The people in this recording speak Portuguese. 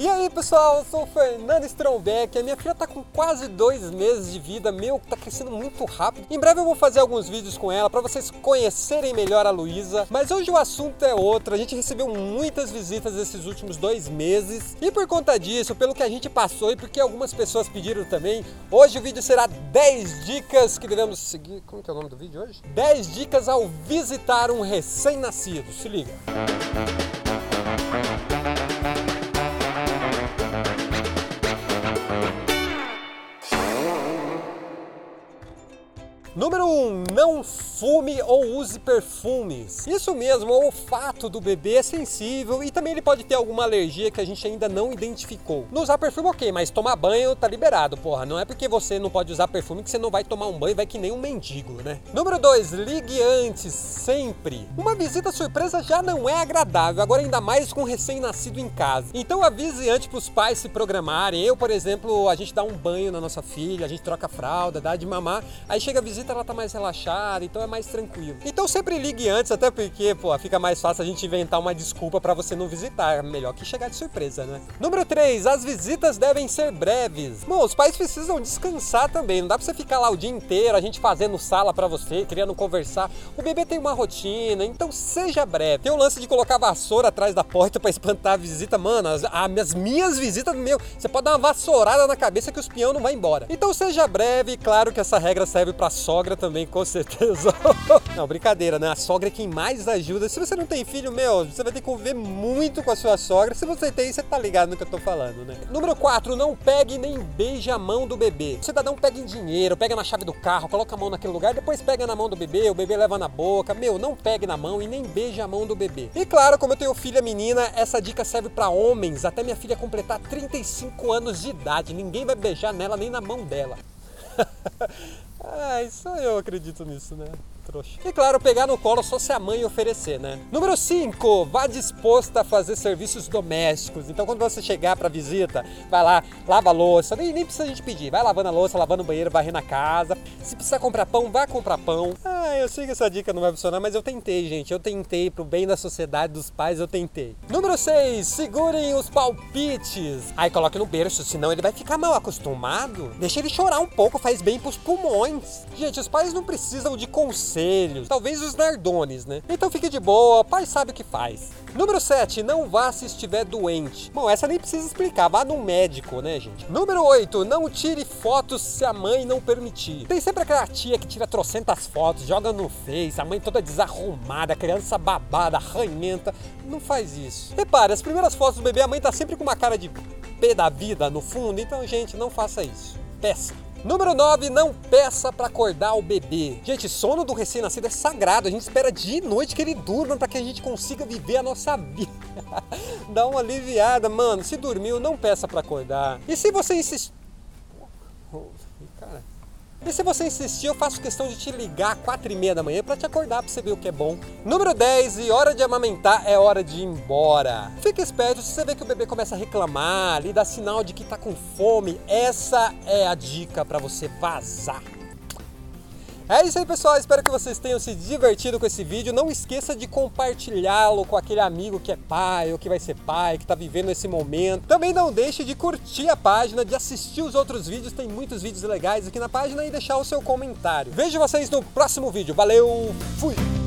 E aí pessoal, eu sou o Fernando Strombeck, a minha filha tá com quase dois meses de vida, meu, tá crescendo muito rápido. Em breve eu vou fazer alguns vídeos com ela para vocês conhecerem melhor a Luísa, mas hoje o assunto é outro. A gente recebeu muitas visitas esses últimos dois meses e por conta disso, pelo que a gente passou e porque algumas pessoas pediram também, hoje o vídeo será 10 dicas que devemos seguir. Como que é o nome do vídeo hoje? 10 dicas ao visitar um recém-nascido. Se liga. Número 1. Um, não fume ou use perfumes. Isso mesmo, o olfato do bebê é sensível e também ele pode ter alguma alergia que a gente ainda não identificou. Não usar perfume, ok, mas tomar banho tá liberado, porra. Não é porque você não pode usar perfume que você não vai tomar um banho e vai que nem um mendigo, né? Número 2. Ligue antes, sempre. Uma visita surpresa já não é agradável, agora ainda mais com recém-nascido em casa. Então avise antes para os pais se programarem. Eu, por exemplo, a gente dá um banho na nossa filha, a gente troca fralda, dá de mamar, aí chega a visita ela tá mais relaxada, então é mais tranquilo. Então sempre ligue antes, até porque, pô, fica mais fácil a gente inventar uma desculpa para você não visitar. Melhor que chegar de surpresa, né? Número 3, as visitas devem ser breves. Bom, os pais precisam descansar também. Não dá pra você ficar lá o dia inteiro, a gente fazendo sala para você, querendo conversar. O bebê tem uma rotina, então seja breve. Tem o lance de colocar vassoura atrás da porta para espantar a visita. Mano, as, as minhas visitas, meu, você pode dar uma vassourada na cabeça que os peão não vai embora. Então seja breve, claro que essa regra serve para sogra também, com certeza. não, brincadeira, né? A sogra é quem mais ajuda. Se você não tem filho, meu, você vai ter que conviver muito com a sua sogra. Se você tem, você tá ligado no que eu tô falando, né? Número 4, não pegue nem beije a mão do bebê. O cidadão pega em dinheiro, pega na chave do carro, coloca a mão naquele lugar, depois pega na mão do bebê, o bebê leva na boca. Meu, não pegue na mão e nem beije a mão do bebê. E claro, como eu tenho filha menina, essa dica serve para homens, até minha filha completar 35 anos de idade. Ninguém vai beijar nela nem na mão dela. Ah, isso eu acredito nisso, né? trouxa. E claro, pegar no colo só se a mãe oferecer, né? Número 5, vá disposta a fazer serviços domésticos. Então quando você chegar pra visita, vai lá, lava a louça, nem, nem precisa a gente pedir, vai lavando a louça, lavando o banheiro, varrendo a casa. Se precisar comprar pão, vá comprar pão. Ah, eu sei que essa dica não vai funcionar, mas eu tentei, gente. Eu tentei pro bem da sociedade dos pais, eu tentei. Número 6, segurem os palpites. Aí coloque no berço, senão ele vai ficar mal acostumado. Deixa ele chorar um pouco, faz bem pros pulmões. Gente, os pais não precisam de conselho conselhos, talvez os nardones, né? Então fique de boa, pai sabe o que faz. Número 7, não vá se estiver doente. Bom, essa nem precisa explicar, vá no médico, né, gente? Número 8, não tire fotos se a mãe não permitir. Tem sempre aquela tia que tira trocentas fotos, joga no Face, a mãe toda desarrumada, a criança babada, ranhenta. Não faz isso. Repare, as primeiras fotos do bebê, a mãe tá sempre com uma cara de pé da vida no fundo, então, gente, não faça isso. Peça. Número 9, não peça para acordar o bebê. Gente, sono do recém-nascido é sagrado. A gente espera de noite que ele durma para que a gente consiga viver a nossa vida. Dá uma aliviada, mano. Se dormiu, não peça para acordar. E se você insistir. E se você insistir, eu faço questão de te ligar às 4 e meia da manhã para te acordar para você ver o que é bom. Número 10, e hora de amamentar é hora de ir embora. Fique esperto, se você vê que o bebê começa a reclamar, ali dá sinal de que está com fome, essa é a dica para você vazar. É isso aí, pessoal. Espero que vocês tenham se divertido com esse vídeo. Não esqueça de compartilhá-lo com aquele amigo que é pai ou que vai ser pai, que está vivendo esse momento. Também não deixe de curtir a página, de assistir os outros vídeos. Tem muitos vídeos legais aqui na página e deixar o seu comentário. Vejo vocês no próximo vídeo. Valeu, fui!